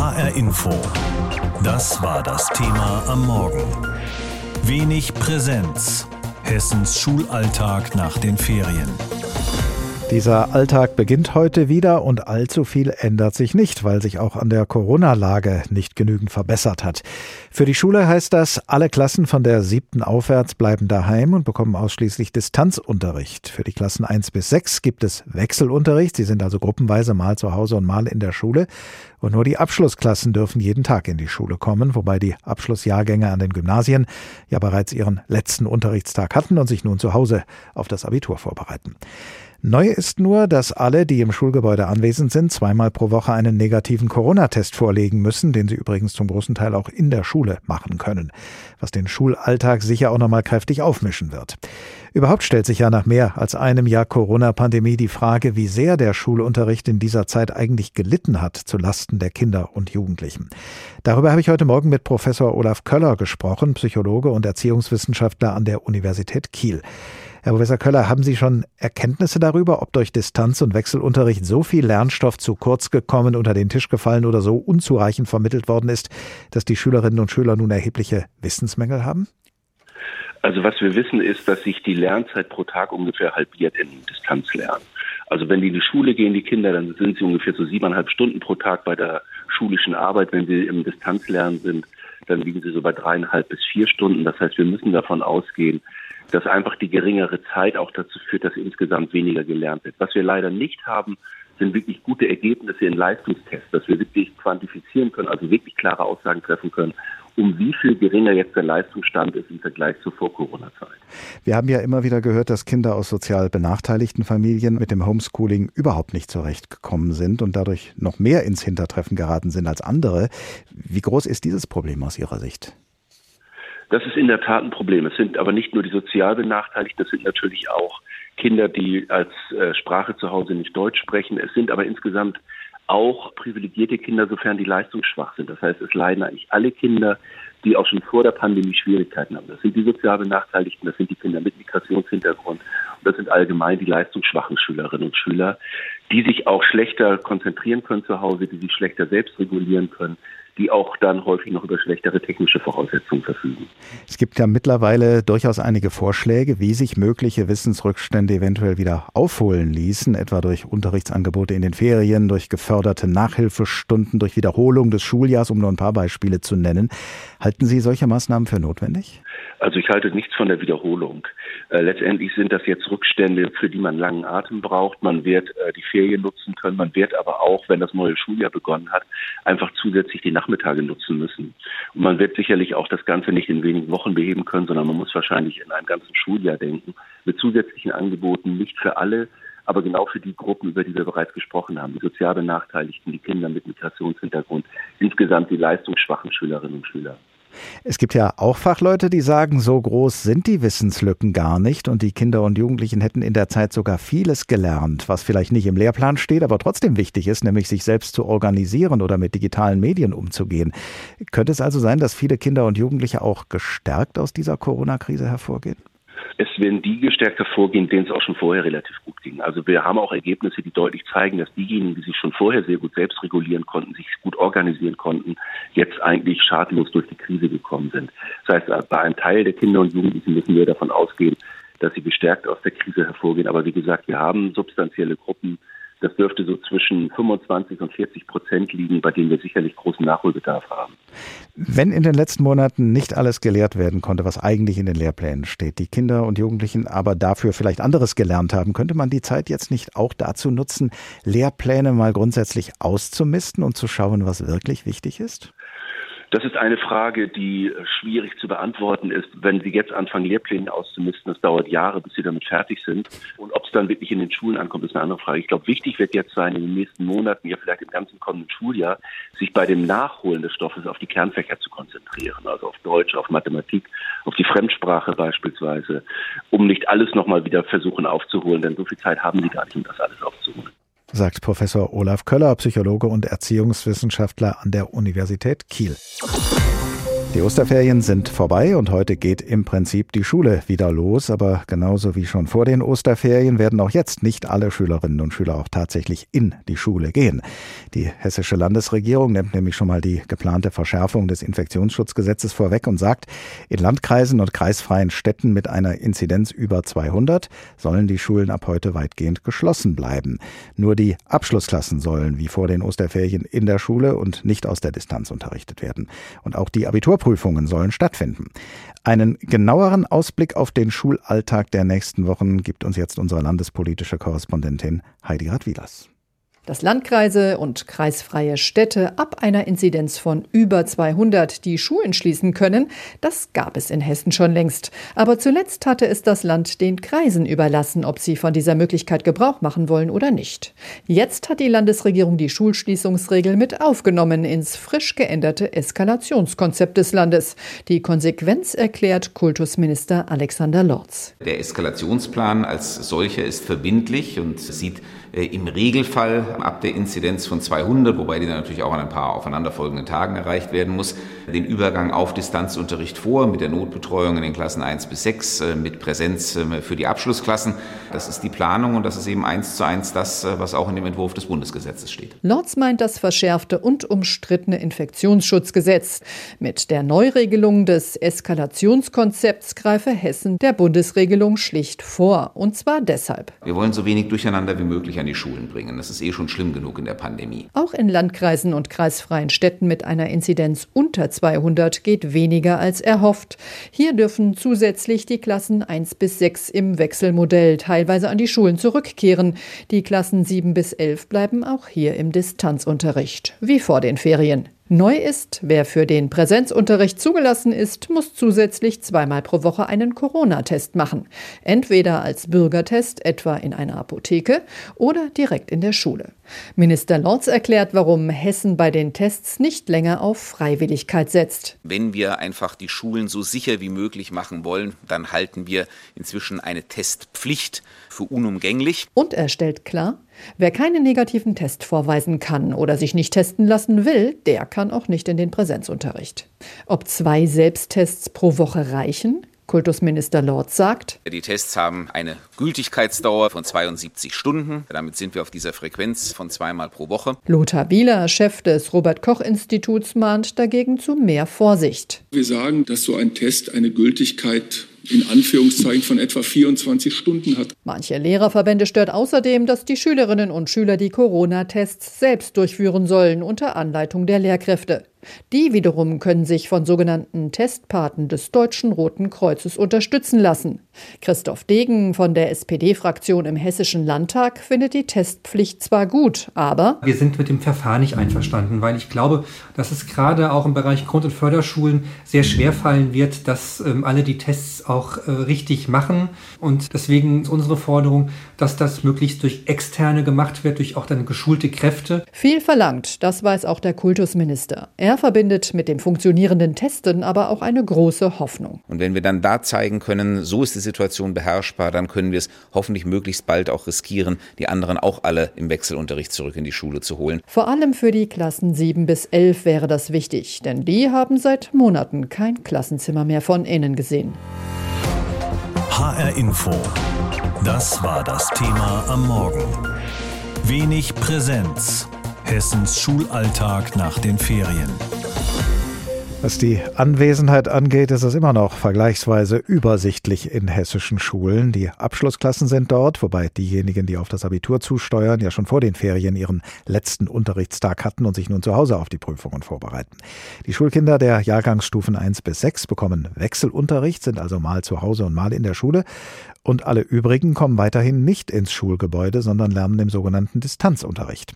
HR Info. Das war das Thema am Morgen. Wenig Präsenz. Hessens Schulalltag nach den Ferien. Dieser Alltag beginnt heute wieder und allzu viel ändert sich nicht, weil sich auch an der Corona-Lage nicht genügend verbessert hat. Für die Schule heißt das, alle Klassen von der siebten aufwärts bleiben daheim und bekommen ausschließlich Distanzunterricht. Für die Klassen eins bis sechs gibt es Wechselunterricht. Sie sind also gruppenweise mal zu Hause und mal in der Schule. Und nur die Abschlussklassen dürfen jeden Tag in die Schule kommen, wobei die Abschlussjahrgänge an den Gymnasien ja bereits ihren letzten Unterrichtstag hatten und sich nun zu Hause auf das Abitur vorbereiten. Neu ist nur, dass alle, die im Schulgebäude anwesend sind, zweimal pro Woche einen negativen Corona-Test vorlegen müssen, den sie übrigens zum großen Teil auch in der Schule machen können, was den Schulalltag sicher auch nochmal kräftig aufmischen wird. Überhaupt stellt sich ja nach mehr als einem Jahr Corona-Pandemie die Frage, wie sehr der Schulunterricht in dieser Zeit eigentlich gelitten hat zu Lasten der Kinder und Jugendlichen. Darüber habe ich heute Morgen mit Professor Olaf Köller gesprochen, Psychologe und Erziehungswissenschaftler an der Universität Kiel. Herr Professor Köller, haben Sie schon Erkenntnisse darüber, ob durch Distanz- und Wechselunterricht so viel Lernstoff zu kurz gekommen, unter den Tisch gefallen oder so unzureichend vermittelt worden ist, dass die Schülerinnen und Schüler nun erhebliche Wissensmängel haben? Also was wir wissen ist, dass sich die Lernzeit pro Tag ungefähr halbiert im Distanzlernen. Also wenn die in die Schule gehen, die Kinder, dann sind sie ungefähr so siebeneinhalb Stunden pro Tag bei der schulischen Arbeit. Wenn sie im Distanzlernen sind, dann liegen sie so bei dreieinhalb bis vier Stunden. Das heißt, wir müssen davon ausgehen, dass einfach die geringere Zeit auch dazu führt, dass insgesamt weniger gelernt wird. Was wir leider nicht haben, sind wirklich gute Ergebnisse in Leistungstests, dass wir wirklich quantifizieren können, also wirklich klare Aussagen treffen können, um wie viel geringer jetzt der Leistungsstand ist im Vergleich zur Vor-Corona-Zeit. Wir haben ja immer wieder gehört, dass Kinder aus sozial benachteiligten Familien mit dem Homeschooling überhaupt nicht zurechtgekommen sind und dadurch noch mehr ins Hintertreffen geraten sind als andere. Wie groß ist dieses Problem aus Ihrer Sicht? Das ist in der Tat ein Problem. Es sind aber nicht nur die sozial Benachteiligten, es sind natürlich auch Kinder, die als äh, Sprache zu Hause nicht Deutsch sprechen. Es sind aber insgesamt auch privilegierte Kinder, sofern die leistungsschwach sind. Das heißt, es leiden eigentlich alle Kinder, die auch schon vor der Pandemie Schwierigkeiten haben. Das sind die sozial Benachteiligten, das sind die Kinder mit Migrationshintergrund und das sind allgemein die leistungsschwachen Schülerinnen und Schüler, die sich auch schlechter konzentrieren können zu Hause, die sich schlechter selbst regulieren können, die auch dann häufig noch über schlechtere technische Voraussetzungen verfügen. Es gibt ja mittlerweile durchaus einige Vorschläge, wie sich mögliche Wissensrückstände eventuell wieder aufholen ließen, etwa durch Unterrichtsangebote in den Ferien, durch geförderte Nachhilfestunden, durch Wiederholung des Schuljahrs, um nur ein paar Beispiele zu nennen. Halten Sie solche Maßnahmen für notwendig? Also ich halte nichts von der Wiederholung. Äh, letztendlich sind das jetzt Rückstände, für die man langen Atem braucht. Man wird äh, die Ferien nutzen können. Man wird aber auch, wenn das neue Schuljahr begonnen hat, einfach zusätzlich die Nachmittage nutzen müssen. Und man wird sicherlich auch das Ganze nicht in wenigen Wochen beheben können, sondern man muss wahrscheinlich in einem ganzen Schuljahr denken, mit zusätzlichen Angeboten, nicht für alle, aber genau für die Gruppen, über die wir bereits gesprochen haben, die sozial Benachteiligten, die Kinder mit Migrationshintergrund, insgesamt die leistungsschwachen Schülerinnen und Schüler. Es gibt ja auch Fachleute, die sagen, so groß sind die Wissenslücken gar nicht und die Kinder und Jugendlichen hätten in der Zeit sogar vieles gelernt, was vielleicht nicht im Lehrplan steht, aber trotzdem wichtig ist, nämlich sich selbst zu organisieren oder mit digitalen Medien umzugehen. Könnte es also sein, dass viele Kinder und Jugendliche auch gestärkt aus dieser Corona-Krise hervorgehen? Es werden die gestärkt hervorgehen, denen es auch schon vorher relativ gut ging. Also wir haben auch Ergebnisse, die deutlich zeigen, dass diejenigen, die sich schon vorher sehr gut selbst regulieren konnten, sich gut organisieren konnten, jetzt eigentlich schadlos durch die Krise gekommen sind. Das heißt, bei einem Teil der Kinder und Jugendlichen müssen wir davon ausgehen, dass sie gestärkt aus der Krise hervorgehen. Aber wie gesagt, wir haben substanzielle Gruppen, das dürfte so zwischen 25 und 40 Prozent liegen, bei denen wir sicherlich großen Nachholbedarf haben. Wenn in den letzten Monaten nicht alles gelehrt werden konnte, was eigentlich in den Lehrplänen steht, die Kinder und Jugendlichen aber dafür vielleicht anderes gelernt haben, könnte man die Zeit jetzt nicht auch dazu nutzen, Lehrpläne mal grundsätzlich auszumisten und zu schauen, was wirklich wichtig ist? Das ist eine Frage, die äh, schwierig zu beantworten ist. Wenn Sie jetzt anfangen, Lehrpläne auszumisten, das dauert Jahre, bis Sie damit fertig sind. Und ob es dann wirklich in den Schulen ankommt, ist eine andere Frage. Ich glaube, wichtig wird jetzt sein, in den nächsten Monaten, ja vielleicht im ganzen kommenden Schuljahr, sich bei dem Nachholen des Stoffes auf die Kernfächer zu konzentrieren. Also auf Deutsch, auf Mathematik, auf die Fremdsprache beispielsweise, um nicht alles nochmal wieder versuchen aufzuholen, denn so viel Zeit haben Sie gar nicht, um das alles aufzuholen sagt Professor Olaf Köller, Psychologe und Erziehungswissenschaftler an der Universität Kiel. Die Osterferien sind vorbei und heute geht im Prinzip die Schule wieder los. Aber genauso wie schon vor den Osterferien werden auch jetzt nicht alle Schülerinnen und Schüler auch tatsächlich in die Schule gehen. Die hessische Landesregierung nimmt nämlich schon mal die geplante Verschärfung des Infektionsschutzgesetzes vorweg und sagt, in Landkreisen und kreisfreien Städten mit einer Inzidenz über 200 sollen die Schulen ab heute weitgehend geschlossen bleiben. Nur die Abschlussklassen sollen wie vor den Osterferien in der Schule und nicht aus der Distanz unterrichtet werden. Und auch die Abitur Vorprüfungen sollen stattfinden. Einen genaueren Ausblick auf den Schulalltag der nächsten Wochen gibt uns jetzt unsere landespolitische Korrespondentin Heidi Radwilas dass Landkreise und kreisfreie Städte ab einer Inzidenz von über 200 die Schulen schließen können, das gab es in Hessen schon längst. Aber zuletzt hatte es das Land den Kreisen überlassen, ob sie von dieser Möglichkeit Gebrauch machen wollen oder nicht. Jetzt hat die Landesregierung die Schulschließungsregel mit aufgenommen ins frisch geänderte Eskalationskonzept des Landes. Die Konsequenz erklärt Kultusminister Alexander Lorz. Der Eskalationsplan als solcher ist verbindlich und sieht im Regelfall ab der Inzidenz von 200, wobei die dann natürlich auch an ein paar aufeinanderfolgenden Tagen erreicht werden muss, den Übergang auf Distanzunterricht vor mit der Notbetreuung in den Klassen 1 bis 6, äh, mit Präsenz äh, für die Abschlussklassen. Das ist die Planung und das ist eben eins zu eins das, was auch in dem Entwurf des Bundesgesetzes steht. Lorz meint das verschärfte und umstrittene Infektionsschutzgesetz. Mit der Neuregelung des Eskalationskonzepts greife Hessen der Bundesregelung schlicht vor. Und zwar deshalb. Wir wollen so wenig Durcheinander wie möglich an die Schulen bringen. Das ist eh schon schlimm genug in der Pandemie. Auch in Landkreisen und kreisfreien Städten mit einer Inzidenz unter 200 geht weniger als erhofft. Hier dürfen zusätzlich die Klassen 1 bis 6 im Wechselmodell teilweise an die Schulen zurückkehren. Die Klassen 7 bis 11 bleiben auch hier im Distanzunterricht, wie vor den Ferien. Neu ist, wer für den Präsenzunterricht zugelassen ist, muss zusätzlich zweimal pro Woche einen Corona-Test machen. Entweder als Bürgertest, etwa in einer Apotheke, oder direkt in der Schule. Minister Lorz erklärt, warum Hessen bei den Tests nicht länger auf Freiwilligkeit setzt. Wenn wir einfach die Schulen so sicher wie möglich machen wollen, dann halten wir inzwischen eine Testpflicht für unumgänglich. Und er stellt klar, Wer keinen negativen Test vorweisen kann oder sich nicht testen lassen will, der kann auch nicht in den Präsenzunterricht. Ob zwei Selbsttests pro Woche reichen? Kultusminister Lord sagt, die Tests haben eine Gültigkeitsdauer von 72 Stunden. Damit sind wir auf dieser Frequenz von zweimal pro Woche. Lothar Bieler, Chef des Robert Koch Instituts, mahnt dagegen zu mehr Vorsicht. Wir sagen, dass so ein Test eine Gültigkeit in Anführungszeichen von etwa 24 Stunden hat. Manche Lehrerverbände stört außerdem, dass die Schülerinnen und Schüler die Corona-Tests selbst durchführen sollen unter Anleitung der Lehrkräfte. Die wiederum können sich von sogenannten Testpaten des Deutschen Roten Kreuzes unterstützen lassen. Christoph Degen von der SPD-Fraktion im Hessischen Landtag findet die Testpflicht zwar gut, aber wir sind mit dem Verfahren nicht einverstanden, weil ich glaube, dass es gerade auch im Bereich Grund- und Förderschulen sehr schwer fallen wird, dass ähm, alle die Tests auch äh, richtig machen. Und deswegen ist unsere Forderung, dass das möglichst durch Externe gemacht wird, durch auch dann geschulte Kräfte. Viel verlangt, das weiß auch der Kultusminister. Er er verbindet mit dem funktionierenden Testen aber auch eine große Hoffnung. Und wenn wir dann da zeigen können, so ist die Situation beherrschbar, dann können wir es hoffentlich möglichst bald auch riskieren, die anderen auch alle im Wechselunterricht zurück in die Schule zu holen. Vor allem für die Klassen 7 bis 11 wäre das wichtig, denn die haben seit Monaten kein Klassenzimmer mehr von innen gesehen. HR Info. Das war das Thema am Morgen. Wenig Präsenz. Hessens Schulalltag nach den Ferien. Was die Anwesenheit angeht, ist es immer noch vergleichsweise übersichtlich in hessischen Schulen. Die Abschlussklassen sind dort, wobei diejenigen, die auf das Abitur zusteuern, ja schon vor den Ferien ihren letzten Unterrichtstag hatten und sich nun zu Hause auf die Prüfungen vorbereiten. Die Schulkinder der Jahrgangsstufen 1 bis 6 bekommen Wechselunterricht, sind also mal zu Hause und mal in der Schule. Und alle übrigen kommen weiterhin nicht ins Schulgebäude, sondern lernen im sogenannten Distanzunterricht.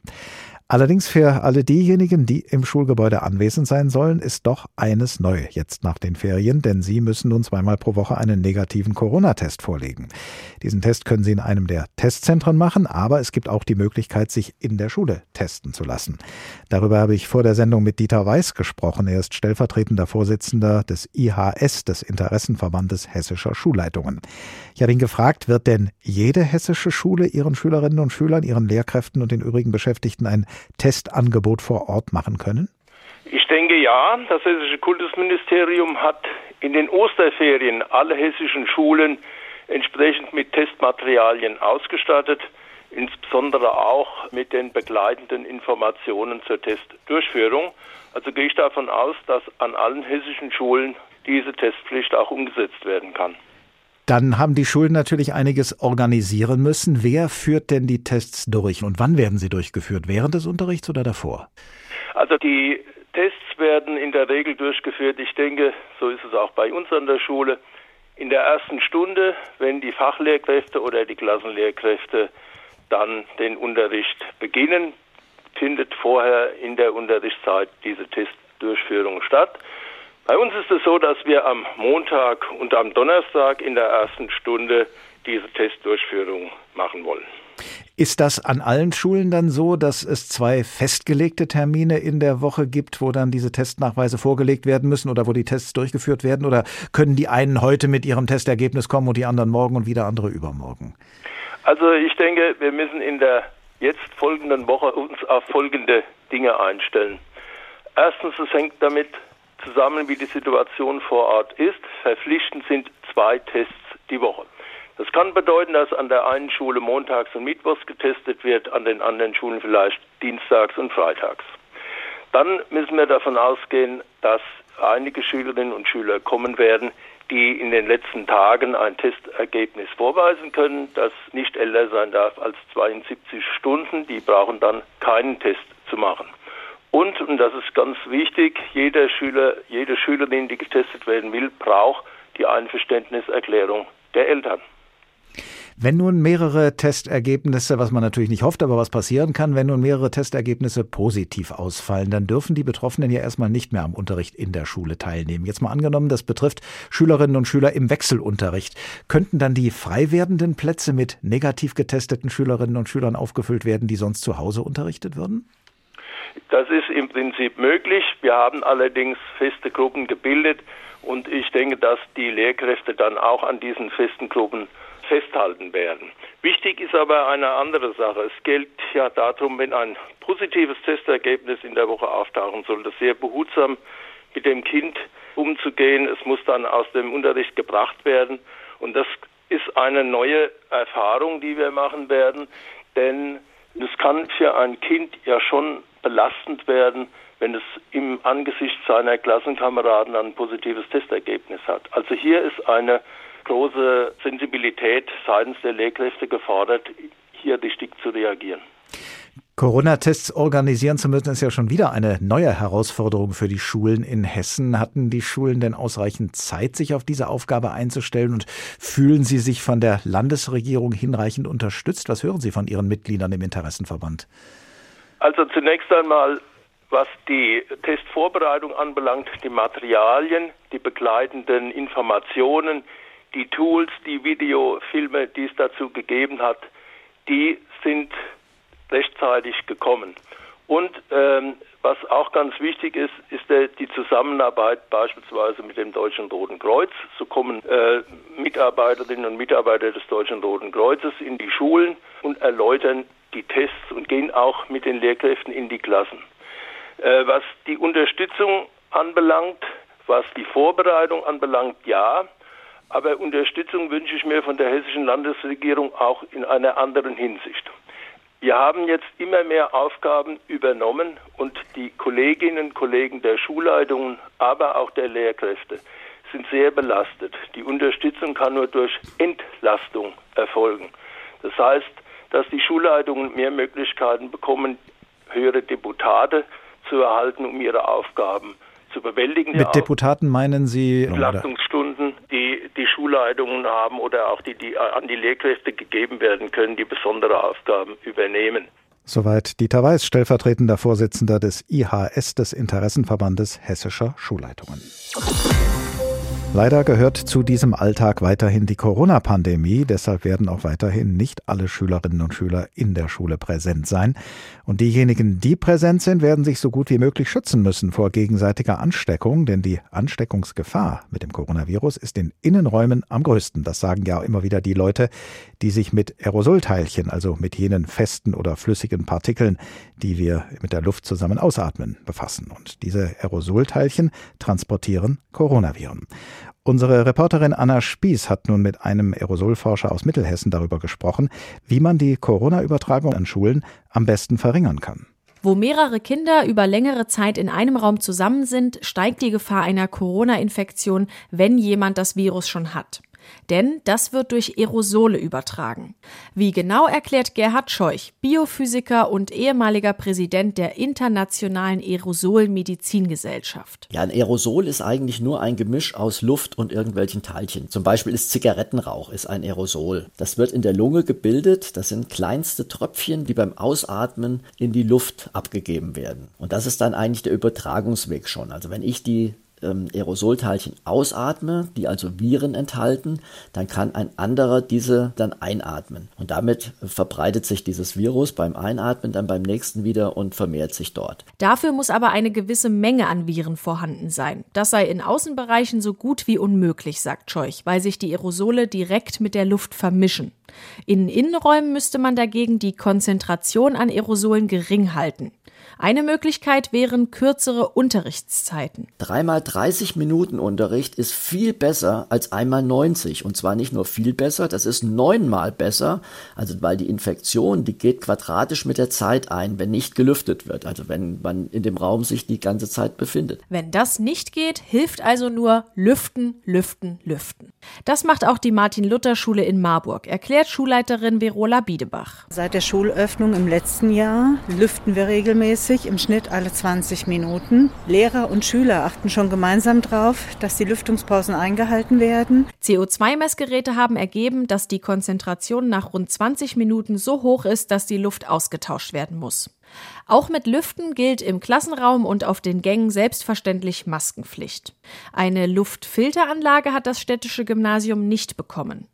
Allerdings für alle diejenigen, die im Schulgebäude anwesend sein sollen, ist doch eines neu jetzt nach den Ferien, denn sie müssen nun zweimal pro Woche einen negativen Corona-Test vorlegen. Diesen Test können Sie in einem der Testzentren machen, aber es gibt auch die Möglichkeit, sich in der Schule testen zu lassen. Darüber habe ich vor der Sendung mit Dieter Weiß gesprochen. Er ist stellvertretender Vorsitzender des IHS, des Interessenverbandes hessischer Schulleitungen. Ich habe ihn gefragt, wird denn jede hessische Schule ihren Schülerinnen und Schülern, ihren Lehrkräften und den übrigen Beschäftigten ein Testangebot vor Ort machen können? Ich denke ja, das hessische Kultusministerium hat in den Osterferien alle hessischen Schulen entsprechend mit Testmaterialien ausgestattet, insbesondere auch mit den begleitenden Informationen zur Testdurchführung. Also gehe ich davon aus, dass an allen hessischen Schulen diese Testpflicht auch umgesetzt werden kann. Dann haben die Schulen natürlich einiges organisieren müssen. Wer führt denn die Tests durch und wann werden sie durchgeführt? Während des Unterrichts oder davor? Also die Tests werden in der Regel durchgeführt. Ich denke, so ist es auch bei uns an der Schule. In der ersten Stunde, wenn die Fachlehrkräfte oder die Klassenlehrkräfte dann den Unterricht beginnen, findet vorher in der Unterrichtszeit diese Testdurchführung statt. Bei uns ist es so, dass wir am Montag und am Donnerstag in der ersten Stunde diese Testdurchführung machen wollen. Ist das an allen Schulen dann so, dass es zwei festgelegte Termine in der Woche gibt, wo dann diese Testnachweise vorgelegt werden müssen oder wo die Tests durchgeführt werden? Oder können die einen heute mit ihrem Testergebnis kommen und die anderen morgen und wieder andere übermorgen? Also ich denke, wir müssen in der jetzt folgenden Woche uns auf folgende Dinge einstellen. Erstens, es hängt damit zusammen, wie die Situation vor Ort ist. Verpflichtend sind zwei Tests die Woche. Das kann bedeuten, dass an der einen Schule montags und mittwochs getestet wird, an den anderen Schulen vielleicht dienstags und freitags. Dann müssen wir davon ausgehen, dass einige Schülerinnen und Schüler kommen werden, die in den letzten Tagen ein Testergebnis vorweisen können, das nicht älter sein darf als 72 Stunden. Die brauchen dann keinen Test zu machen. Und, und das ist ganz wichtig, jeder Schüler, jede Schülerin, die getestet werden will, braucht die Einverständniserklärung der Eltern. Wenn nun mehrere Testergebnisse, was man natürlich nicht hofft, aber was passieren kann, wenn nun mehrere Testergebnisse positiv ausfallen, dann dürfen die Betroffenen ja erstmal nicht mehr am Unterricht in der Schule teilnehmen. Jetzt mal angenommen, das betrifft Schülerinnen und Schüler im Wechselunterricht. Könnten dann die frei werdenden Plätze mit negativ getesteten Schülerinnen und Schülern aufgefüllt werden, die sonst zu Hause unterrichtet würden? Das ist im Prinzip möglich. Wir haben allerdings feste Gruppen gebildet und ich denke, dass die Lehrkräfte dann auch an diesen festen Gruppen festhalten werden. Wichtig ist aber eine andere Sache. Es gilt ja darum, wenn ein positives Testergebnis in der Woche auftauchen sollte, sehr behutsam mit dem Kind umzugehen. Es muss dann aus dem Unterricht gebracht werden. Und das ist eine neue Erfahrung, die wir machen werden, denn es kann für ein Kind ja schon belastend werden, wenn es im Angesicht seiner Klassenkameraden ein positives Testergebnis hat. Also hier ist eine große Sensibilität seitens der Lehrkräfte gefordert, hier richtig zu reagieren. Corona-Tests organisieren zu müssen, ist ja schon wieder eine neue Herausforderung für die Schulen in Hessen. Hatten die Schulen denn ausreichend Zeit, sich auf diese Aufgabe einzustellen und fühlen sie sich von der Landesregierung hinreichend unterstützt? Was hören Sie von Ihren Mitgliedern im Interessenverband? Also zunächst einmal, was die Testvorbereitung anbelangt, die Materialien, die begleitenden Informationen, die Tools, die Videofilme, die es dazu gegeben hat, die sind rechtzeitig gekommen. Und ähm, was auch ganz wichtig ist, ist der, die Zusammenarbeit beispielsweise mit dem Deutschen Roten Kreuz. So kommen äh, Mitarbeiterinnen und Mitarbeiter des Deutschen Roten Kreuzes in die Schulen und erläutern die Tests und gehen auch mit den Lehrkräften in die Klassen. Äh, was die Unterstützung anbelangt, was die Vorbereitung anbelangt, ja. Aber Unterstützung wünsche ich mir von der hessischen Landesregierung auch in einer anderen Hinsicht. Wir haben jetzt immer mehr Aufgaben übernommen und die Kolleginnen und Kollegen der Schulleitungen, aber auch der Lehrkräfte sind sehr belastet. Die Unterstützung kann nur durch Entlastung erfolgen. Das heißt, dass die Schulleitungen mehr Möglichkeiten bekommen, höhere Deputate zu erhalten, um ihre Aufgaben zu bewältigen. Mit Deputaten meinen Sie Entlastungsstunden, die die Schulleitungen haben oder auch die, die an die Lehrkräfte gegeben werden können, die besondere Aufgaben übernehmen. Soweit Dieter Weiß, stellvertretender Vorsitzender des IHS des Interessenverbandes Hessischer Schulleitungen. Leider gehört zu diesem Alltag weiterhin die Corona-Pandemie. Deshalb werden auch weiterhin nicht alle Schülerinnen und Schüler in der Schule präsent sein. Und diejenigen, die präsent sind, werden sich so gut wie möglich schützen müssen vor gegenseitiger Ansteckung, denn die Ansteckungsgefahr mit dem Coronavirus ist in Innenräumen am größten. Das sagen ja immer wieder die Leute, die sich mit Aerosolteilchen, also mit jenen festen oder flüssigen Partikeln, die wir mit der Luft zusammen ausatmen, befassen. Und diese Aerosolteilchen transportieren Coronaviren. Unsere Reporterin Anna Spieß hat nun mit einem Aerosolforscher aus Mittelhessen darüber gesprochen, wie man die Corona-Übertragung an Schulen am besten verringern kann. Wo mehrere Kinder über längere Zeit in einem Raum zusammen sind, steigt die Gefahr einer Corona-Infektion, wenn jemand das Virus schon hat. Denn das wird durch Aerosole übertragen. Wie genau erklärt Gerhard Scheuch, Biophysiker und ehemaliger Präsident der Internationalen Aerosolmedizingesellschaft. Ja, ein Aerosol ist eigentlich nur ein Gemisch aus Luft und irgendwelchen Teilchen. Zum Beispiel ist Zigarettenrauch ist ein Aerosol. Das wird in der Lunge gebildet. Das sind kleinste Tröpfchen, die beim Ausatmen in die Luft abgegeben werden. Und das ist dann eigentlich der Übertragungsweg schon. Also wenn ich die ähm, Aerosolteilchen ausatme, die also Viren enthalten, dann kann ein anderer diese dann einatmen. Und damit verbreitet sich dieses Virus beim Einatmen dann beim nächsten wieder und vermehrt sich dort. Dafür muss aber eine gewisse Menge an Viren vorhanden sein. Das sei in Außenbereichen so gut wie unmöglich, sagt Scheuch, weil sich die Aerosole direkt mit der Luft vermischen. In Innenräumen müsste man dagegen die Konzentration an Aerosolen gering halten. Eine Möglichkeit wären kürzere Unterrichtszeiten. Dreimal 30 Minuten Unterricht ist viel besser als einmal 90. Und zwar nicht nur viel besser, das ist neunmal besser. Also weil die Infektion, die geht quadratisch mit der Zeit ein, wenn nicht gelüftet wird. Also wenn man in dem Raum sich die ganze Zeit befindet. Wenn das nicht geht, hilft also nur lüften, lüften, lüften. Das macht auch die Martin-Luther-Schule in Marburg, erklärt Schulleiterin Verola Biedebach. Seit der Schulöffnung im letzten Jahr lüften wir regelmäßig regelmäßig, im Schnitt alle 20 Minuten. Lehrer und Schüler achten schon gemeinsam darauf, dass die Lüftungspausen eingehalten werden. CO2-Messgeräte haben ergeben, dass die Konzentration nach rund 20 Minuten so hoch ist, dass die Luft ausgetauscht werden muss. Auch mit Lüften gilt im Klassenraum und auf den Gängen selbstverständlich Maskenpflicht. Eine Luftfilteranlage hat das städtische Gymnasium nicht bekommen.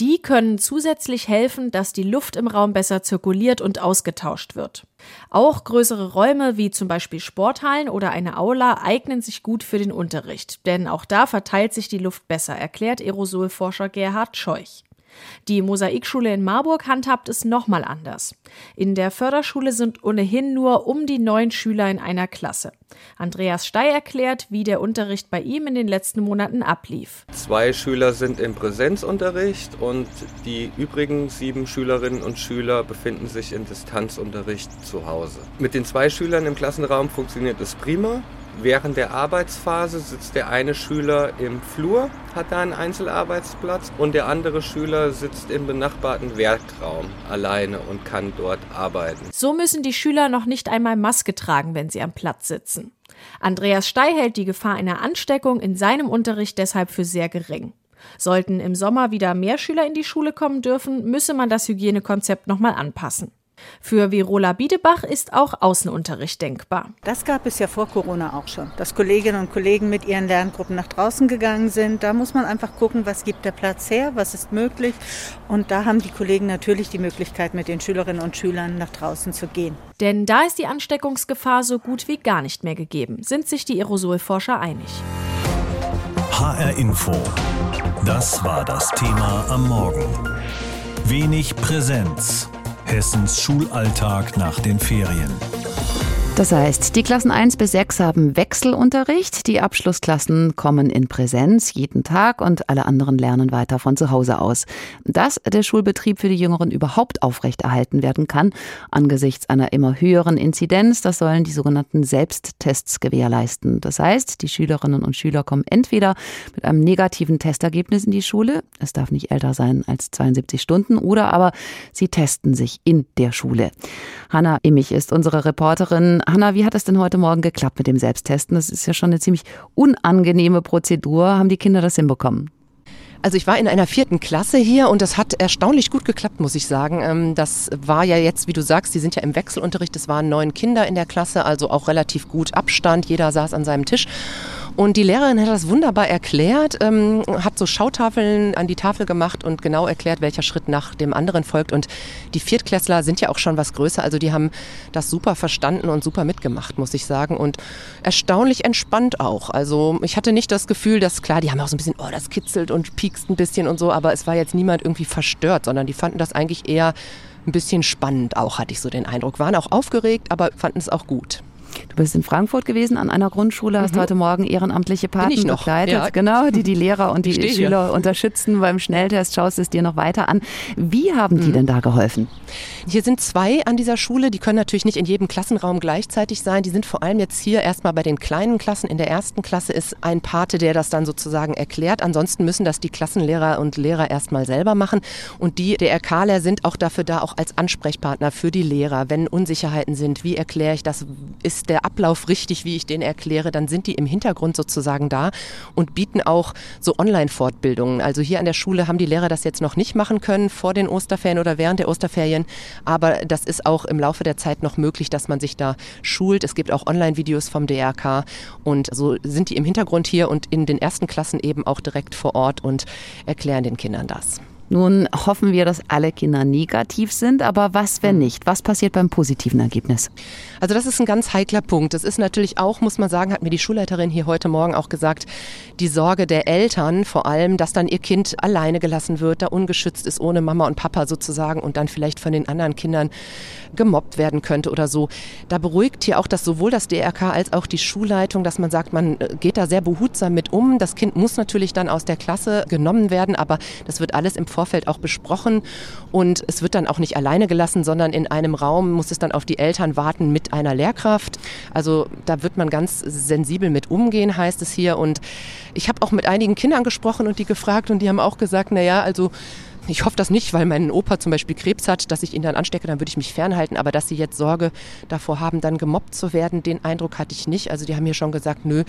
Die können zusätzlich helfen, dass die Luft im Raum besser zirkuliert und ausgetauscht wird. Auch größere Räume wie zum Beispiel Sporthallen oder eine Aula eignen sich gut für den Unterricht, denn auch da verteilt sich die Luft besser, erklärt Aerosolforscher Gerhard Scheuch. Die Mosaikschule in Marburg handhabt es nochmal anders. In der Förderschule sind ohnehin nur um die neun Schüler in einer Klasse. Andreas Stey erklärt, wie der Unterricht bei ihm in den letzten Monaten ablief. Zwei Schüler sind im Präsenzunterricht und die übrigen sieben Schülerinnen und Schüler befinden sich im Distanzunterricht zu Hause. Mit den zwei Schülern im Klassenraum funktioniert es prima. Während der Arbeitsphase sitzt der eine Schüler im Flur, hat da einen Einzelarbeitsplatz und der andere Schüler sitzt im benachbarten Werkraum alleine und kann dort arbeiten. So müssen die Schüler noch nicht einmal Maske tragen, wenn sie am Platz sitzen. Andreas Stey hält die Gefahr einer Ansteckung in seinem Unterricht deshalb für sehr gering. Sollten im Sommer wieder mehr Schüler in die Schule kommen dürfen, müsse man das Hygienekonzept nochmal anpassen. Für Virola Biedebach ist auch Außenunterricht denkbar. Das gab es ja vor Corona auch schon, dass Kolleginnen und Kollegen mit ihren Lerngruppen nach draußen gegangen sind. Da muss man einfach gucken, was gibt der Platz her, was ist möglich. Und da haben die Kollegen natürlich die Möglichkeit, mit den Schülerinnen und Schülern nach draußen zu gehen. Denn da ist die Ansteckungsgefahr so gut wie gar nicht mehr gegeben, sind sich die Aerosolforscher einig. HR Info. Das war das Thema am Morgen. Wenig Präsenz. Hessens Schulalltag nach den Ferien. Das heißt, die Klassen 1 bis 6 haben Wechselunterricht, die Abschlussklassen kommen in Präsenz jeden Tag und alle anderen lernen weiter von zu Hause aus. Dass der Schulbetrieb für die Jüngeren überhaupt aufrechterhalten werden kann, angesichts einer immer höheren Inzidenz, das sollen die sogenannten Selbsttests gewährleisten. Das heißt, die Schülerinnen und Schüler kommen entweder mit einem negativen Testergebnis in die Schule, es darf nicht älter sein als 72 Stunden, oder aber sie testen sich in der Schule. Hanna Immich ist unsere Reporterin. Hanna, wie hat es denn heute Morgen geklappt mit dem Selbsttesten? Das ist ja schon eine ziemlich unangenehme Prozedur. Haben die Kinder das hinbekommen? Also ich war in einer vierten Klasse hier und das hat erstaunlich gut geklappt, muss ich sagen. Ähm, das war ja jetzt, wie du sagst, die sind ja im Wechselunterricht. Es waren neun Kinder in der Klasse, also auch relativ gut Abstand. Jeder saß an seinem Tisch. Und die Lehrerin hat das wunderbar erklärt, ähm, hat so Schautafeln an die Tafel gemacht und genau erklärt, welcher Schritt nach dem anderen folgt. Und die Viertklässler sind ja auch schon was größer, also die haben das super verstanden und super mitgemacht, muss ich sagen. Und erstaunlich entspannt auch. Also ich hatte nicht das Gefühl, dass klar, die haben auch so ein bisschen, oh, das kitzelt und piekst ein bisschen und so, aber es war jetzt niemand irgendwie verstört, sondern die fanden das eigentlich eher ein bisschen spannend auch, hatte ich so den Eindruck. Waren auch aufgeregt, aber fanden es auch gut. Du bist in Frankfurt gewesen an einer Grundschule, hast mhm. heute Morgen ehrenamtliche Paten begleitet, ja. genau, die die Lehrer und die Schüler unterstützen beim Schnelltest. Schaust es dir noch weiter an. Wie haben die mhm. denn da geholfen? Hier sind zwei an dieser Schule, die können natürlich nicht in jedem Klassenraum gleichzeitig sein. Die sind vor allem jetzt hier erstmal bei den kleinen Klassen. In der ersten Klasse ist ein Pate, der das dann sozusagen erklärt. Ansonsten müssen das die Klassenlehrer und Lehrer erstmal selber machen. Und die DRK-Lehrer sind auch dafür da, auch als Ansprechpartner für die Lehrer. Wenn Unsicherheiten sind, wie erkläre ich das? Ist der Ablauf richtig, wie ich den erkläre? Dann sind die im Hintergrund sozusagen da und bieten auch so Online-Fortbildungen. Also hier an der Schule haben die Lehrer das jetzt noch nicht machen können vor den Osterferien oder während der Osterferien. Aber das ist auch im Laufe der Zeit noch möglich, dass man sich da schult. Es gibt auch Online-Videos vom DRK und so sind die im Hintergrund hier und in den ersten Klassen eben auch direkt vor Ort und erklären den Kindern das. Nun hoffen wir, dass alle Kinder negativ sind, aber was, wenn nicht? Was passiert beim positiven Ergebnis? Also das ist ein ganz heikler Punkt. Das ist natürlich auch, muss man sagen, hat mir die Schulleiterin hier heute Morgen auch gesagt, die Sorge der Eltern vor allem, dass dann ihr Kind alleine gelassen wird, da ungeschützt ist, ohne Mama und Papa sozusagen und dann vielleicht von den anderen Kindern gemobbt werden könnte oder so. Da beruhigt hier auch das sowohl das DRK als auch die Schulleitung, dass man sagt, man äh, geht da sehr behutsam mit um. Das Kind muss natürlich dann aus der Klasse genommen werden, aber das wird alles im Vorfeld auch besprochen und es wird dann auch nicht alleine gelassen, sondern in einem Raum muss es dann auf die Eltern warten mit einer Lehrkraft. Also da wird man ganz sensibel mit umgehen, heißt es hier. Und ich habe auch mit einigen Kindern gesprochen und die gefragt und die haben auch gesagt, na ja, also ich hoffe das nicht, weil mein Opa zum Beispiel Krebs hat, dass ich ihn dann anstecke, dann würde ich mich fernhalten. Aber dass sie jetzt Sorge davor haben, dann gemobbt zu werden, den Eindruck hatte ich nicht. Also die haben mir schon gesagt, nö,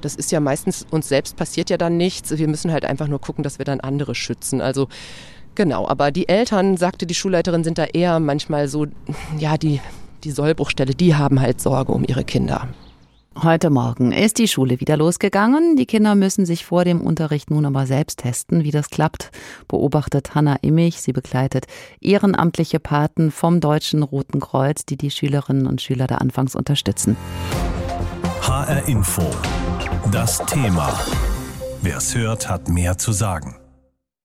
das ist ja meistens uns selbst passiert ja dann nichts. Wir müssen halt einfach nur gucken, dass wir dann andere schützen. Also genau, aber die Eltern, sagte die Schulleiterin, sind da eher manchmal so, ja, die, die Sollbruchstelle, die haben halt Sorge um ihre Kinder. Heute Morgen ist die Schule wieder losgegangen. Die Kinder müssen sich vor dem Unterricht nun aber selbst testen, wie das klappt, beobachtet Hanna Immich. Sie begleitet ehrenamtliche Paten vom Deutschen Roten Kreuz, die die Schülerinnen und Schüler da anfangs unterstützen. HR Info. Das Thema. Wer es hört, hat mehr zu sagen.